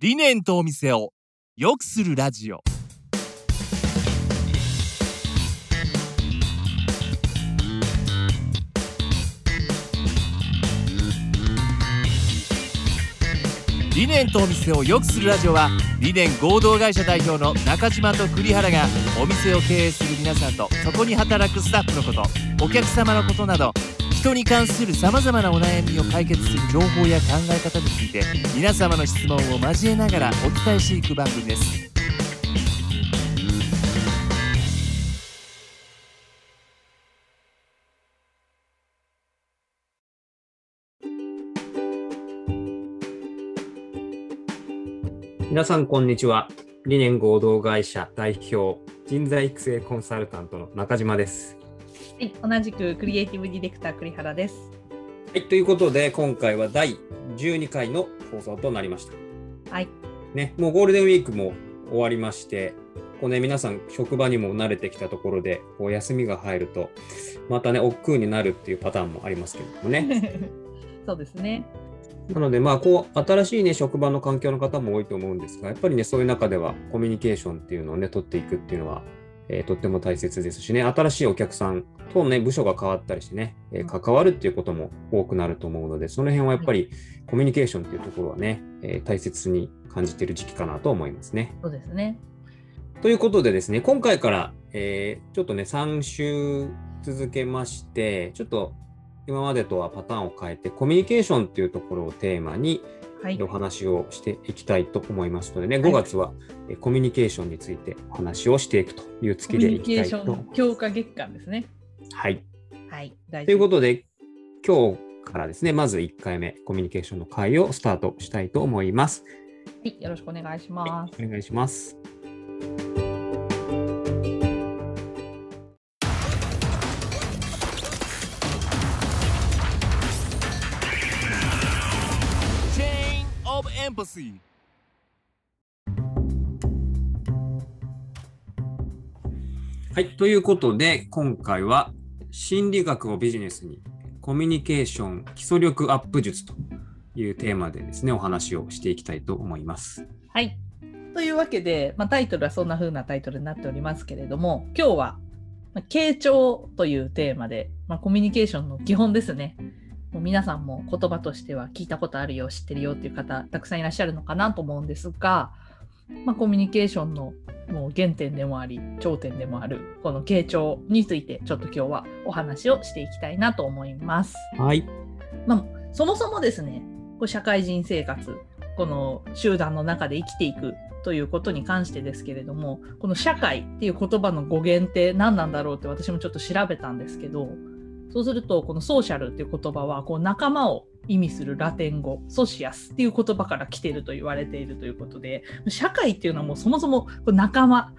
理念とお店を良くするラジオ。理念とお店を良くするラジオは理念合同会社代表の中島と栗原がお店を経営する皆さんとそこに働くスタッフのことお客様のことなどに関するさまざまなお悩みを解決する情報や考え方について皆様の質問を交えながらお伝えしていく番組です皆さん、こんにちは。理念合同会社代表、人材育成コンサルタントの中島です。はい、同じくクリエイティブディレクター栗原です。はい、ということで、今回は第12回の放送となりました。はい、ね、もうゴールデンウィークも終わりまして、こうね、皆さん、職場にも慣れてきたところで、こう休みが入ると、またね、億劫になるっていうパターンもありますけれどもね。そうですね。なので、まあ、こう、新しいね、職場の環境の方も多いと思うんですが、やっぱりね、そういう中では、コミュニケーションっていうのをね、取っていくっていうのは、えーとっても大切ですしね、新しいお客さんとね、部署が変わったりしてね、えー関わるっていうことも多くなると思うので、その辺はやっぱり、コミュニケーションっていうところはね、えー大切に感じている時期かなと思いますね。そうですね。ということでですね、今回から、えーちょっとね、3週続けまして、ちょっと今までとはパターンを変えて、コミュニケーションっていうところをテーマにはいお。話をしていきたいと思いますのでね、はい5月はえーコミュニケーションについてお話をしていくというコ月でいミュニケーきたいと。ション強化月間ですね。はい。はい。大という事。ことで、今日からですね、まず1回目、コミュニケーションの会をスタートしたいと思います。はい、よろしくお願いします。お願いします。はい。ということで、今回は心理学をビジネスにコミュニケーション基礎力アップ術というテーマでですね、お話をしていきたいと思います。はい。というわけで、まあ、タイトルはそんな風なタイトルになっておりますけれども、今日は、まあ傾聴というテーマで、まあ、コミュニケーションの基本ですね。もう皆さんも言葉としては聞いたことあるよ、知ってるよっていう方、たくさんいらっしゃるのかなと思うんですが、まあ、コミュニケーションのもう原点でもあり、頂点でもある、この傾聴について、ちょっと今日はお話をしていきたいなと思います。はい。まあ、そもそもですね、こう社会人生活、この集団の中で生きていくということに関してですけれども、この社会っていう言葉の語源って何なんだろうって私もちょっと調べたんですけど、そうすると、このソーシャルっていう言葉は、こう仲間を意味するラテン語、ソシアスっていう言葉から来てると言われているということで、社会っていうのはもうそもそもこう仲間、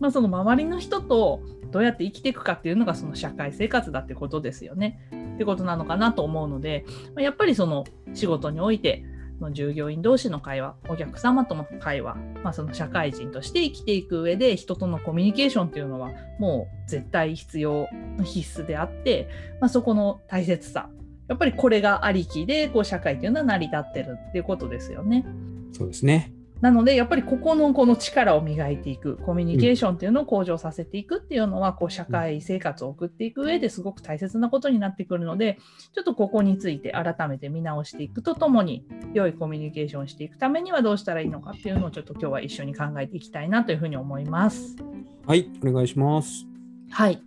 まあ、その周りの人とどうやって生きていくかっていうのがその社会生活だってことですよね。ってことなのかなと思うので、やっぱりその仕事において、その従業員同士の会話、お客様との会話、まあ、その社会人として生きていく上で人とのコミュニケーションというのはもう絶対必要必須であって、まあ、そこの大切さやっぱりこれがありきでこう社会というのは成り立ってるっていうことですよね。そうですね。なのでやっぱりここのこの力を磨いていくコミュニケーションっていうのを向上させていくっていうのは、こう社会生活を送っていく上ですごく大切なことになってくるのでちょっとここについて改めて見直していくとともに良いコミュニケーションをしていくためにはどうしたらいいのかっていうのをちょっと今日は一緒に考えていきたいなというふうに思います。はい。お願いします。はい。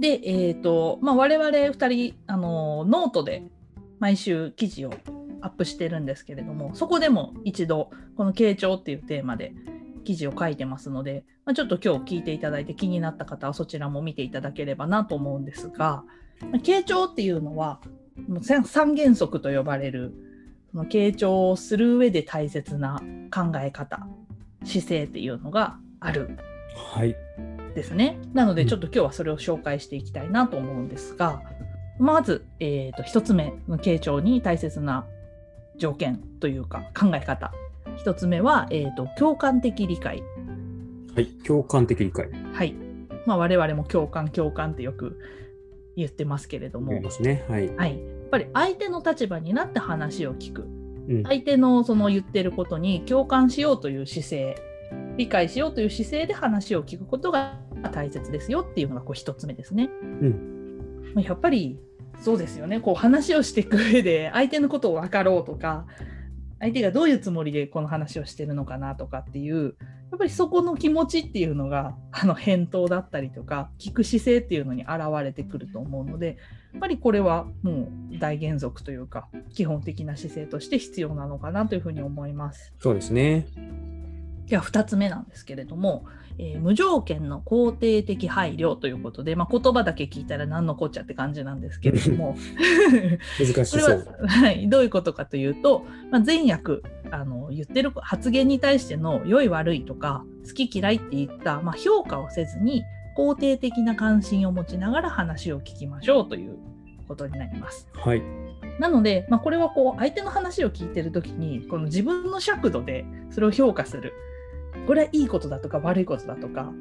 で、えっ、と、まあ、我々2人、あの、ノートで毎週記事をアップしてるんですけれども、そこでも一度、この傾聴っていうテーマで記事を書いてますので、まあ、ちょっと今日聞いていただいて気になった方はそちらも見ていただければなと思うんですが、まあ傾聴っていうのは、三三原則と呼ばれる、その傾聴をする上で大切な考え方、姿勢っていうのがあるはい。ですね。なので、うんちょっと今日はそれを紹介していきたいなと思うんですが、まず、えー、と1つ目の傾聴に大切な条件というか考え方。1つ目は、えー、と共感的理解。はい。共感的理解。はい。まあ、我々も共感、共感ってよく言ってますけれども、思いますね。はい。はい、やっぱり相手の立場になって話を聞く。うん相手のその言ってることに共感しようという姿勢理解しようという姿勢で話を聞くことが大切ですよっていうのがこう一つ目ですね。うんまあやっぱりそうですよねこう話をしていく上で相手のことを分かろうとか相手がどういうつもりでこの話をしてるのかなとかっていうやっぱりそこの気持ちっていうのがあの返答だったりとか聞く姿勢っていうのに現れてくると思うのでやっぱりこれはもう大原則というか基本的な姿勢として必要なのかなというふうに思います。そうですね。では2つ目なんですけれども、えー無条件の肯定的配慮ということで、まあ、言葉だけ聞いたら何のこっちゃって感じなんですけれども難しこれはそう。、はい、どういうことかというと、まあ、前訳あの言ってる発言に対しての良い悪いとか好き嫌いっていった、まあ、評価をせずに肯定的な関心を持ちながら話を聞きましょうということになります。はい。なので、まあ、これはこう相手の話を聞いてる時にこの自分の尺度でそれを評価するこれはいいことだとか悪いことだとか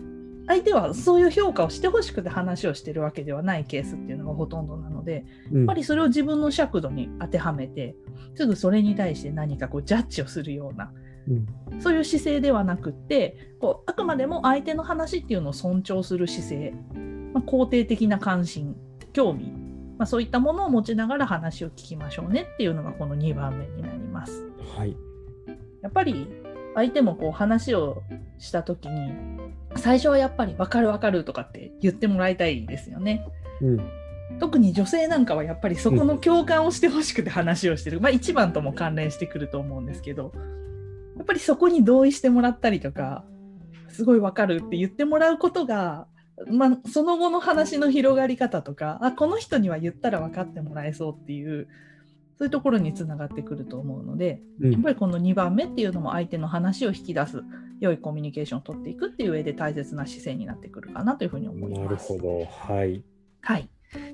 相手はそういう評価をしてほしくて話をしてるわけではないケースっていうのがほとんどなのでややっぱりそれを自分の尺度に当てはめてすぐそれに対して何かこうジャッジをするようなうんそういう姿勢ではなくってこうあくまでも相手の話っていうのを尊重する姿勢、まあ、肯定的な関心興味、まあ、そういったものを持ちながら話を聞きましょうねっていうのがこの2番目になります。はい。やっぱり相手もこう話をした時に最初はやっぱり分かる分かるとかって言ってもらいたいですよね。うん。特に女性なんかはやっぱりそこの共感をしてほしくて話をしてる、まあ一番とも関連してくると思うんですけどやっぱりそこに同意してもらったりとかすごいわかるって言ってもらうことが、まあ、その後の話の広がり方とかあこの人には言ったら分かってもらえそうっていうそういうところにつながってくると思うのでうん。やっぱりこの2番目っていうのも相手の話を引き出す良いコミュニケーションを取っていくっていう上で大切な姿勢になってくるかなというふうに思います。なるほど。はい。はい。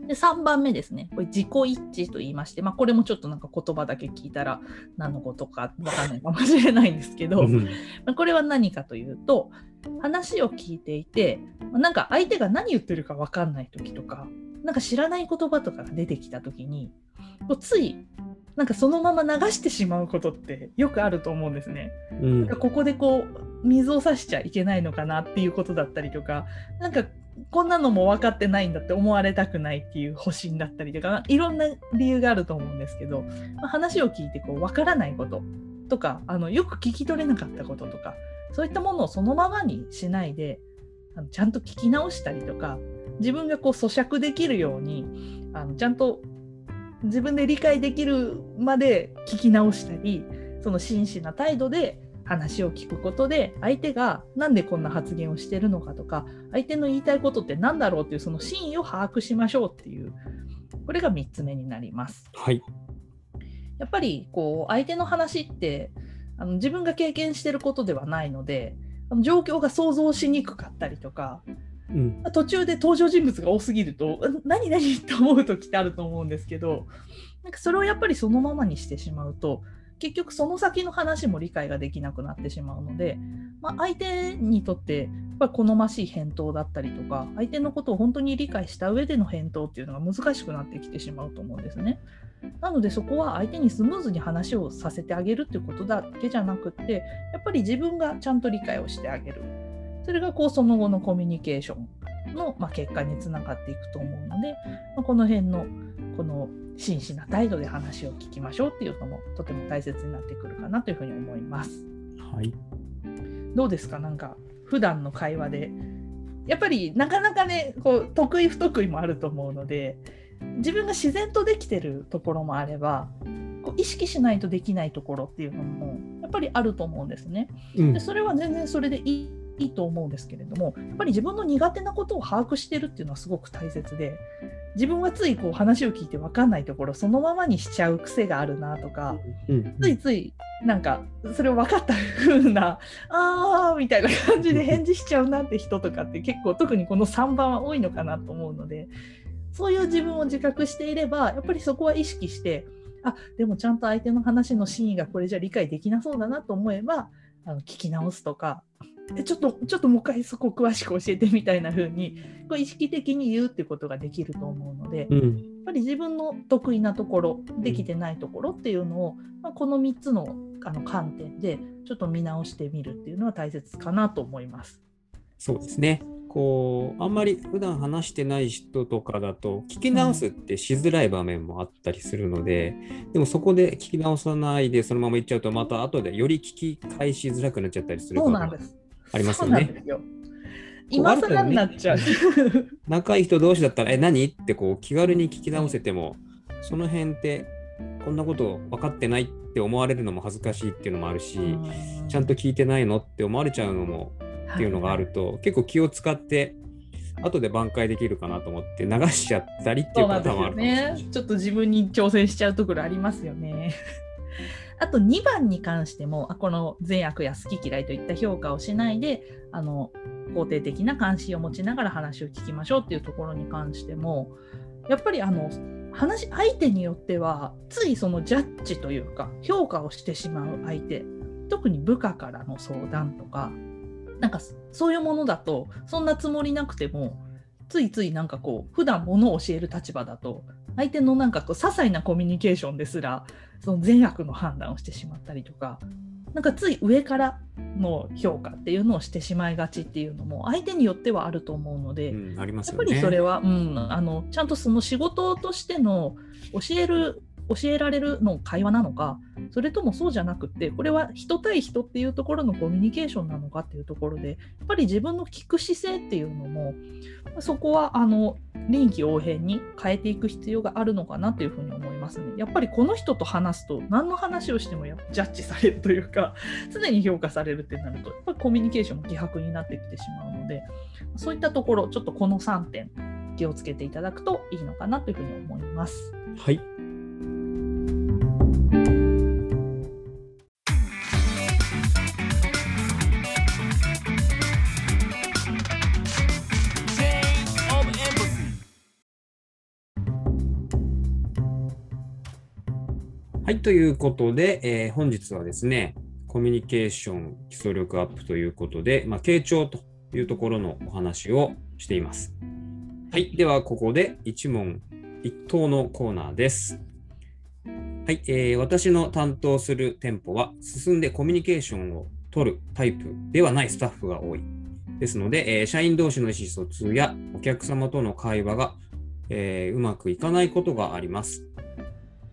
で3番目ですね、これ自己一致と言いまして、まあ、これもちょっとなんか言葉だけ聞いたら何のことかわかんないかもしれないんですけど、うん まあこれは何かというと、話を聞いていて、まあなんか相手が何言ってるかわかんない時とか、なんか知らない言葉とかが出てきた時に、こうついなんかそのまま流してしまうことってよくあると思うんですね。うん。ここでこう水を差しちゃいけないのかなっていうことだったりとかなんかこんなのも分かってないんだって思われたくないっていう保身だったりとかいろんな理由があると思うんですけど、まあ話を聞いてこう分からないこととかあのよく聞き取れなかったこととかそういったものをそのままにしないであのちゃんと聞き直したりとか自分がこう咀嚼できるようにあのちゃんと自分で理解できるまで聞き直したりその真摯な態度で話を聞くことで相手がなんでこんな発言をしてるのかとか相手の言いたいことって何だろうっていうその真意を把握しましょうっていうこれが3つ目になります。はい。やっぱりこう相手の話ってあの自分が経験してることではないので状況が想像しにくかったりとかうん。途中で登場人物が多すぎるとん何何って思う時ってあると思うんですけどなんかそれをやっぱりそのままにしてしまうと結局その先の話も理解ができなくなってしまうので、まあ、相手にとってやっぱ好ましい返答だったりとか相手のことを本当に理解した上での返答っていうのが難しくなってきてしまうと思うんですね。なのでそこは相手にスムーズに話をさせてあげるっていうことだけじゃなくってやっぱり自分がちゃんと理解をしてあげるそれがこうその後のコミュニケーションの、まあ、結果につながっていくと思うので、まあ、この辺のこの真摯な態度で話を聞きましょうっていうのもとても大切になってくるかなというふうに思います。はい。どうですか？なんか普段の会話でやっぱりなかなかねこう得意不得意もあると思うので自分が自然とできてるところもあればこう意識しないとできないところっていうのもやっぱりあると思うんですね。うんで。それは全然それでいいいいと思うんですけれどもやっぱり自分の苦手なことを把握してるっていうのはすごく大切で自分はついこう話を聞いて分かんないところそのままにしちゃう癖があるなとかうん。ついついなんかそれを分かった風な あーみたいな感じで返事しちゃうなって人とかって結構特にこの3番は多いのかなと思うのでそういう自分を自覚していればやっぱりそこは意識してあでもちゃんと相手の話の真意がこれじゃ理解できなそうだなと思えばあの聞き直すとかえちょっとちょっともう一回そこ詳しく教えてみたいな風にこう意識的に言うっていうことができると思うので、うん。やっぱり自分の得意なところできてないところっていうのを、まあ、この3つのあの観点でちょっと見直してみるっていうのは大切かなと思います。そうですね。こう、あんまり普段話してない人とかだと、聞き直すってしづらい場面もあったりするので、でもそこで聞き直さないでそのまま行っちゃうと、また後でより聞き返しづらくなっちゃったりすると。ありますよね。今更になっちゃう。仲いい人同士だったら、え、何？ってこう気軽に聞き直せても、その辺って、こんなこと分かってないって思われるのも恥ずかしいっていうのもあるし、ちゃんと聞いてないのって思われちゃうのもっていうのがあると、結構気を使って後で挽回できるかなと思って流しちゃったりっていうパターンもあるかもしれないね。ちょっと自分に挑戦しちゃうところありますよね。あと2番に関してもあこの善悪や好き嫌いといった評価をしないであの肯定的な関心を持ちながら話を聞きましょうっていうところに関してもやっぱりあの話相手によってはついそのジャッジというか評価をしてしまう相手特に部下からの相談とかなんかそういうものだとそんなつもりなくてもついついなんかこう普段ものを教える立場だと相手のなんかこう些細なコミュニケーションですらその善悪の判断をしてしまったりとかなんかつい上からの評価っていうのをしてしまいがちっていうのも相手によってはあると思うので、うん、ありますやっぱ。りそれは、うん、あのちゃんとその仕事としての教える教えられるの会話なのかそれともそうじゃなくってこれは人対人っていうところのコミュニケーションなのかっていうところでやっぱり自分の聞く姿勢っていうのもそこはあの臨機応変に変えていく必要があるのかなというふうに思いますね。やっぱりこの人と話すと何の話をしてもやっぱジャッジされるというか常に評価されるってなるとやっぱコミュニケーションも希薄になってきてしまうのでそういったところちょっとこの3点気をつけていただくといいのかなというふうに思います。はい。はい、ということで、えー本日はですね、コミュニケーション基礎力アップということで、まあ、傾聴というところのお話をしています。はい、ではここで一問一答のコーナーです。はい、えー私の担当する店舗は進んでコミュニケーションを取るタイプではないスタッフが多い。ですので、えー社員同士の意思疎通やお客様との会話が、えーうまくいかないことがあります。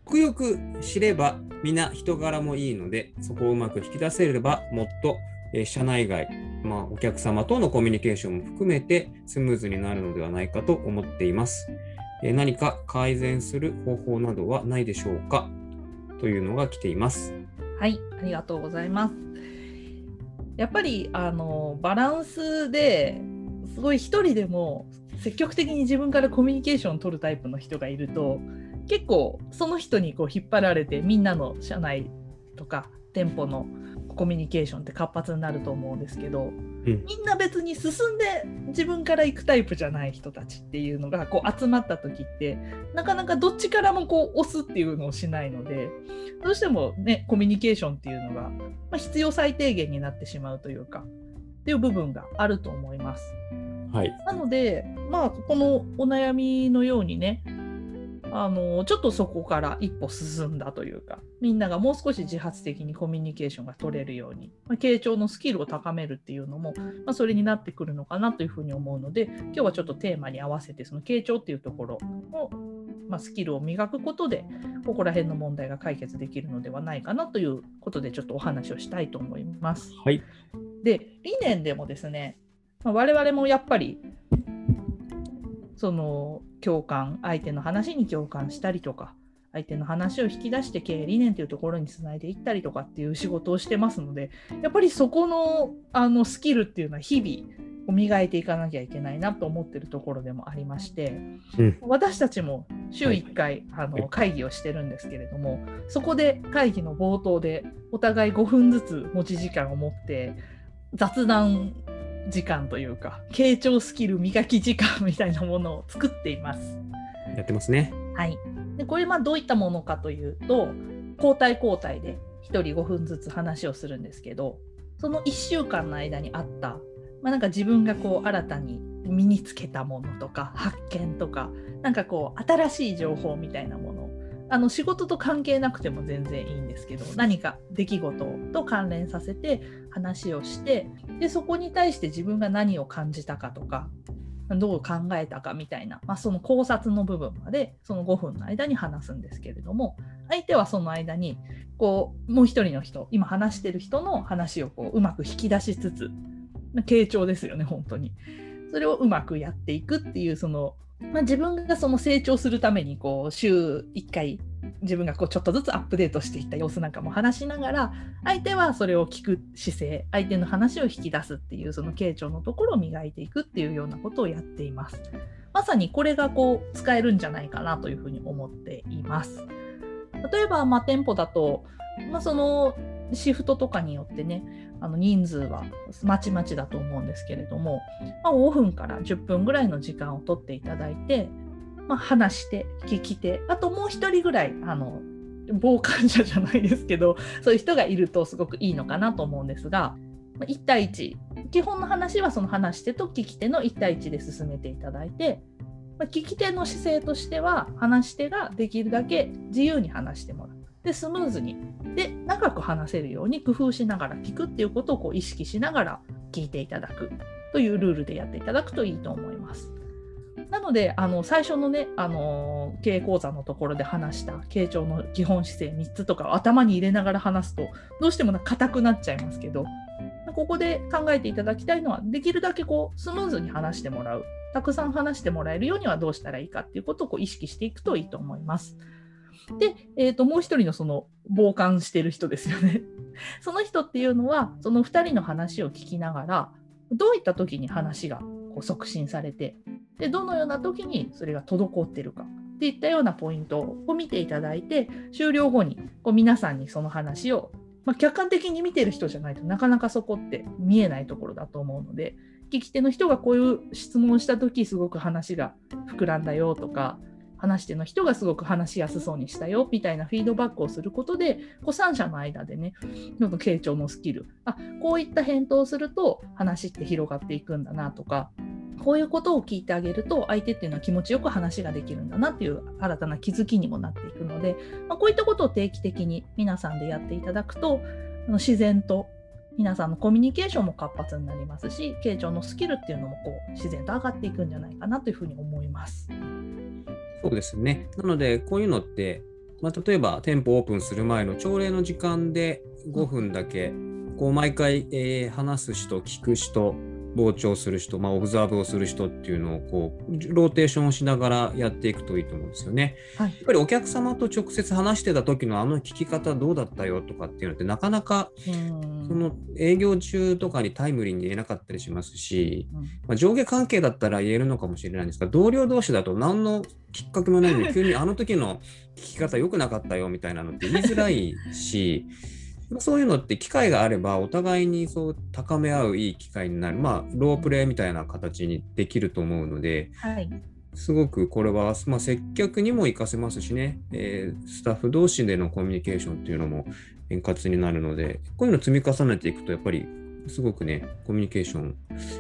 よくよく知れば皆人柄もいいので、そこをうまく引き出せればもっと、えー社内外、まあ、お客様とのコミュニケーションも含めてスムーズになるのではないかと思っています。えー何か改善する方法などはないでしょうか？というのが来ています。はい、ありがとうございます。やっぱりあのバランスですごい一人でも積極的に自分からコミュニケーションを取るタイプの人がいると結構その人にこう引っ張られてみんなの社内とか店舗のコミュニケーションって活発になると思うんですけど、うんみんな別に進んで自分から行くタイプじゃない人たちっていうのがこう集まった時ってなかなかどっちからもこう押すっていうのをしないのでどうしてもねコミュニケーションっていうのが、まあ、必要最低限になってしまうというかっていう部分があると思います。はい。なので、まあ、このお悩みのようにね、あのちょっとそこから一歩進んだというか、みんながもう少し自発的にコミュニケーションが取れるように、まあ、傾聴のスキルを高めるっていうのも、まあ、それになってくるのかなというふうに思うので、今日はちょっとテーマに合わせて、その傾聴っていうところを、まあ、スキルを磨くことで、ここら辺の問題が解決できるのではないかなということで、ちょっとお話をしたいと思います。はい。で理念でもですね、まあ、我々もやっぱりその共感相手の話に共感したりとか相手の話を引き出して経営理念というところにつないでいったりとかっていう仕事をしてますのでやっぱりそこのあのスキルっていうのは日々磨いていかなきゃいけないなと思ってるところでもありまして、うん。私たちも週1回、あの会議をしてるんですけれどもそこで会議の冒頭でお互い5分ずつ持ち時間を持って雑談時間というか傾聴スキル磨き時間みたいなものを作っています。やってますね。はい、でこれまあどういったものかというと交代交代で1人5分ずつ話をするんですけどその1週間の間にあった、まあ、なんか自分がこう新たに身につけたものとか発見とかなんかこう新しい情報みたいなものあの仕事と関係なくても全然いいんですけど何か出来事と関連させて話をしてでそこに対して自分が何を感じたかとかどう考えたかみたいな、まあ、その考察の部分までその5分の間に話すんですけれども相手はその間にこうもう一人の人今話してる人の話をこううまく引き出しつつ傾聴ですよね本当に。それをうまくやっていくっていうその、まあ、自分がその成長するためにこう週1回自分がこうちょっとずつアップデートしていった様子なんかも話しながら相手はそれを聞く姿勢相手の話を引き出すっていうその傾聴のところを磨いていくっていうようなことをやっています。まさにこれがこう使えるんじゃないかなというふうに思っています。例えば、まあ、店舗だと、まあ、そのシフトとかによってねあの人数はまちまちだと思うんですけれども、まあ、5分から10分ぐらいの時間を取っていただいて、まあ、話して聞き手あともう1人ぐらいあの傍観者じゃないですけどそういう人がいるとすごくいいのかなと思うんですが1対1基本の話はその話し手と聞き手の1対1で進めていただいて聞き手の姿勢としては話し手ができるだけ自由に話してもらう。でスムーズにで長く話せるように工夫しながら聞くっていうことをこう意識しながら聞いていただくというルールでやっていただくといいと思います。なのであの最初のね、あの経営講座のところで話した傾聴の基本姿勢3つとかを頭に入れながら話すとどうしても硬くなっちゃいますけどここで考えていただきたいのはできるだけこうスムーズに話してもらうたくさん話してもらえるようにはどうしたらいいかっていうことをこう意識していくといいと思います。で、えー、ともう一人のその傍観してる人ですよね。その人っていうのはその2人の話を聞きながらどういった時に話がこう促進されてでどのような時にそれが滞ってるかっていったようなポイントを見ていただいて終了後にこう皆さんにその話を、まあ、客観的に見てる人じゃないとなかなかそこって見えないところだと思うので聞き手の人がこういう質問した時すごく話が膨らんだよとか話し手の人がすごく話しやすそうにしたよみたいなフィードバックをすることでこう三者の間でねちょっと傾聴のスキルあこういった返答をすると話って広がっていくんだなとかこういうことを聞いてあげると相手っていうのは気持ちよく話ができるんだなっていう新たな気づきにもなっていくので、まあ、こういったことを定期的に皆さんでやっていただくと自然と皆さんのコミュニケーションも活発になりますし傾聴のスキルっていうのもこう自然と上がっていくんじゃないかなというふうに思います。そうですね。なので、こういうのって、まあ、例えば店舗オープンする前の朝礼の時間で5分だけ、こう毎回、えー話す人、聞く人、傍聴する人、まあ、オブザーブをする人っていうのをこうローテーションをしながらやっていくといいと思うんですよね。はい。やっぱりお客様と直接話してた時のあの聞き方どうだったよとかっていうのってなかなかうん。その営業中とかにタイムリーに言えなかったりしますし、うん。まあ、上下関係だったら言えるのかもしれないんですが同僚同士だと何のきっかけもないのに急にあの時の聞き方良くなかったよみたいなのって言いづらいしまあそういうのって機会があればお互いにそう高め合ういい機会になる。まあロープレイみたいな形にできると思うのではい。すごくこれは、まあ、接客にも活かせますしね、えースタッフ同士でのコミュニケーションっていうのも円滑になるので、こういうのを積み重ねていくと、やっぱりすごくね、コミュニケーション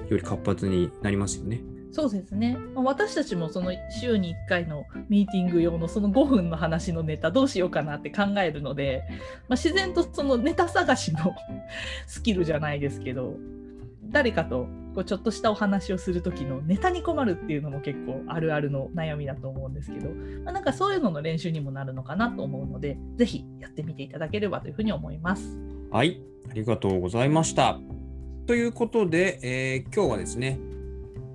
より活発になりますよね。そうですね。ま私たちもその週に1回のミーティング用のその5分の話のネタどうしようかなって考えるので、まあ、自然とそのネタ探しの スキルじゃないですけど、誰かとこうちょっとしたお話をする時のネタに困るっていうのも結構あるあるの悩みだと思うんですけど、まあ、なんかそういうのの練習にもなるのかなと思うので、ぜひやってみていただければというふうに思います。はい、ありがとうございました。ということで、えー今日はですね、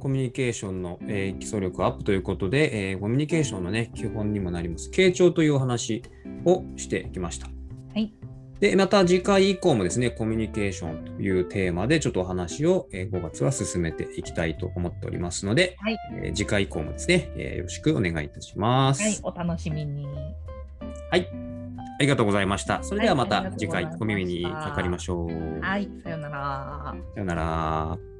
コミュニケーションの、えー基礎力アップということで、えーコミュニケーションのね、基本にもなります、傾聴というお話をしてきました。はい。で、また次回以降もですね、コミュニケーションというテーマでちょっとお話を、えー5月は進めていきたいと思っておりますので、はいえー次回以降もですね、えーよろしくお願いいたします。はい、お楽しみに。はい。ありがとうございました。それではまた次回お耳にかかりましょう。はい、さようなら。さよなら。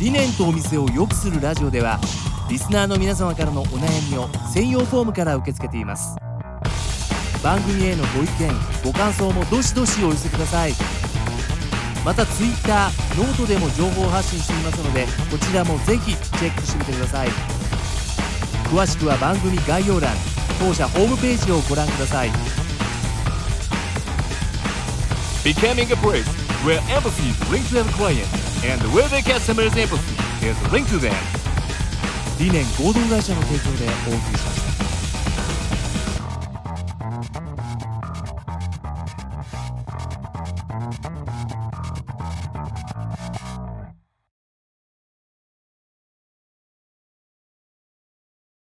理念とお店を良くするラジオではリスナーの皆様からのお悩みを専用フォームから受け付けています。番組へのご意見ご感想もどしどしお寄せください。また Twitter ノートでも情報発信していますのでこちらもぜひチェックしてみてください。詳しくは番組概要欄当社ホームページをご覧ください。Becoming a place where empathy is link to their clients. And where they get some examples. Here's a link to them 理念合同会社の提供でお送りしました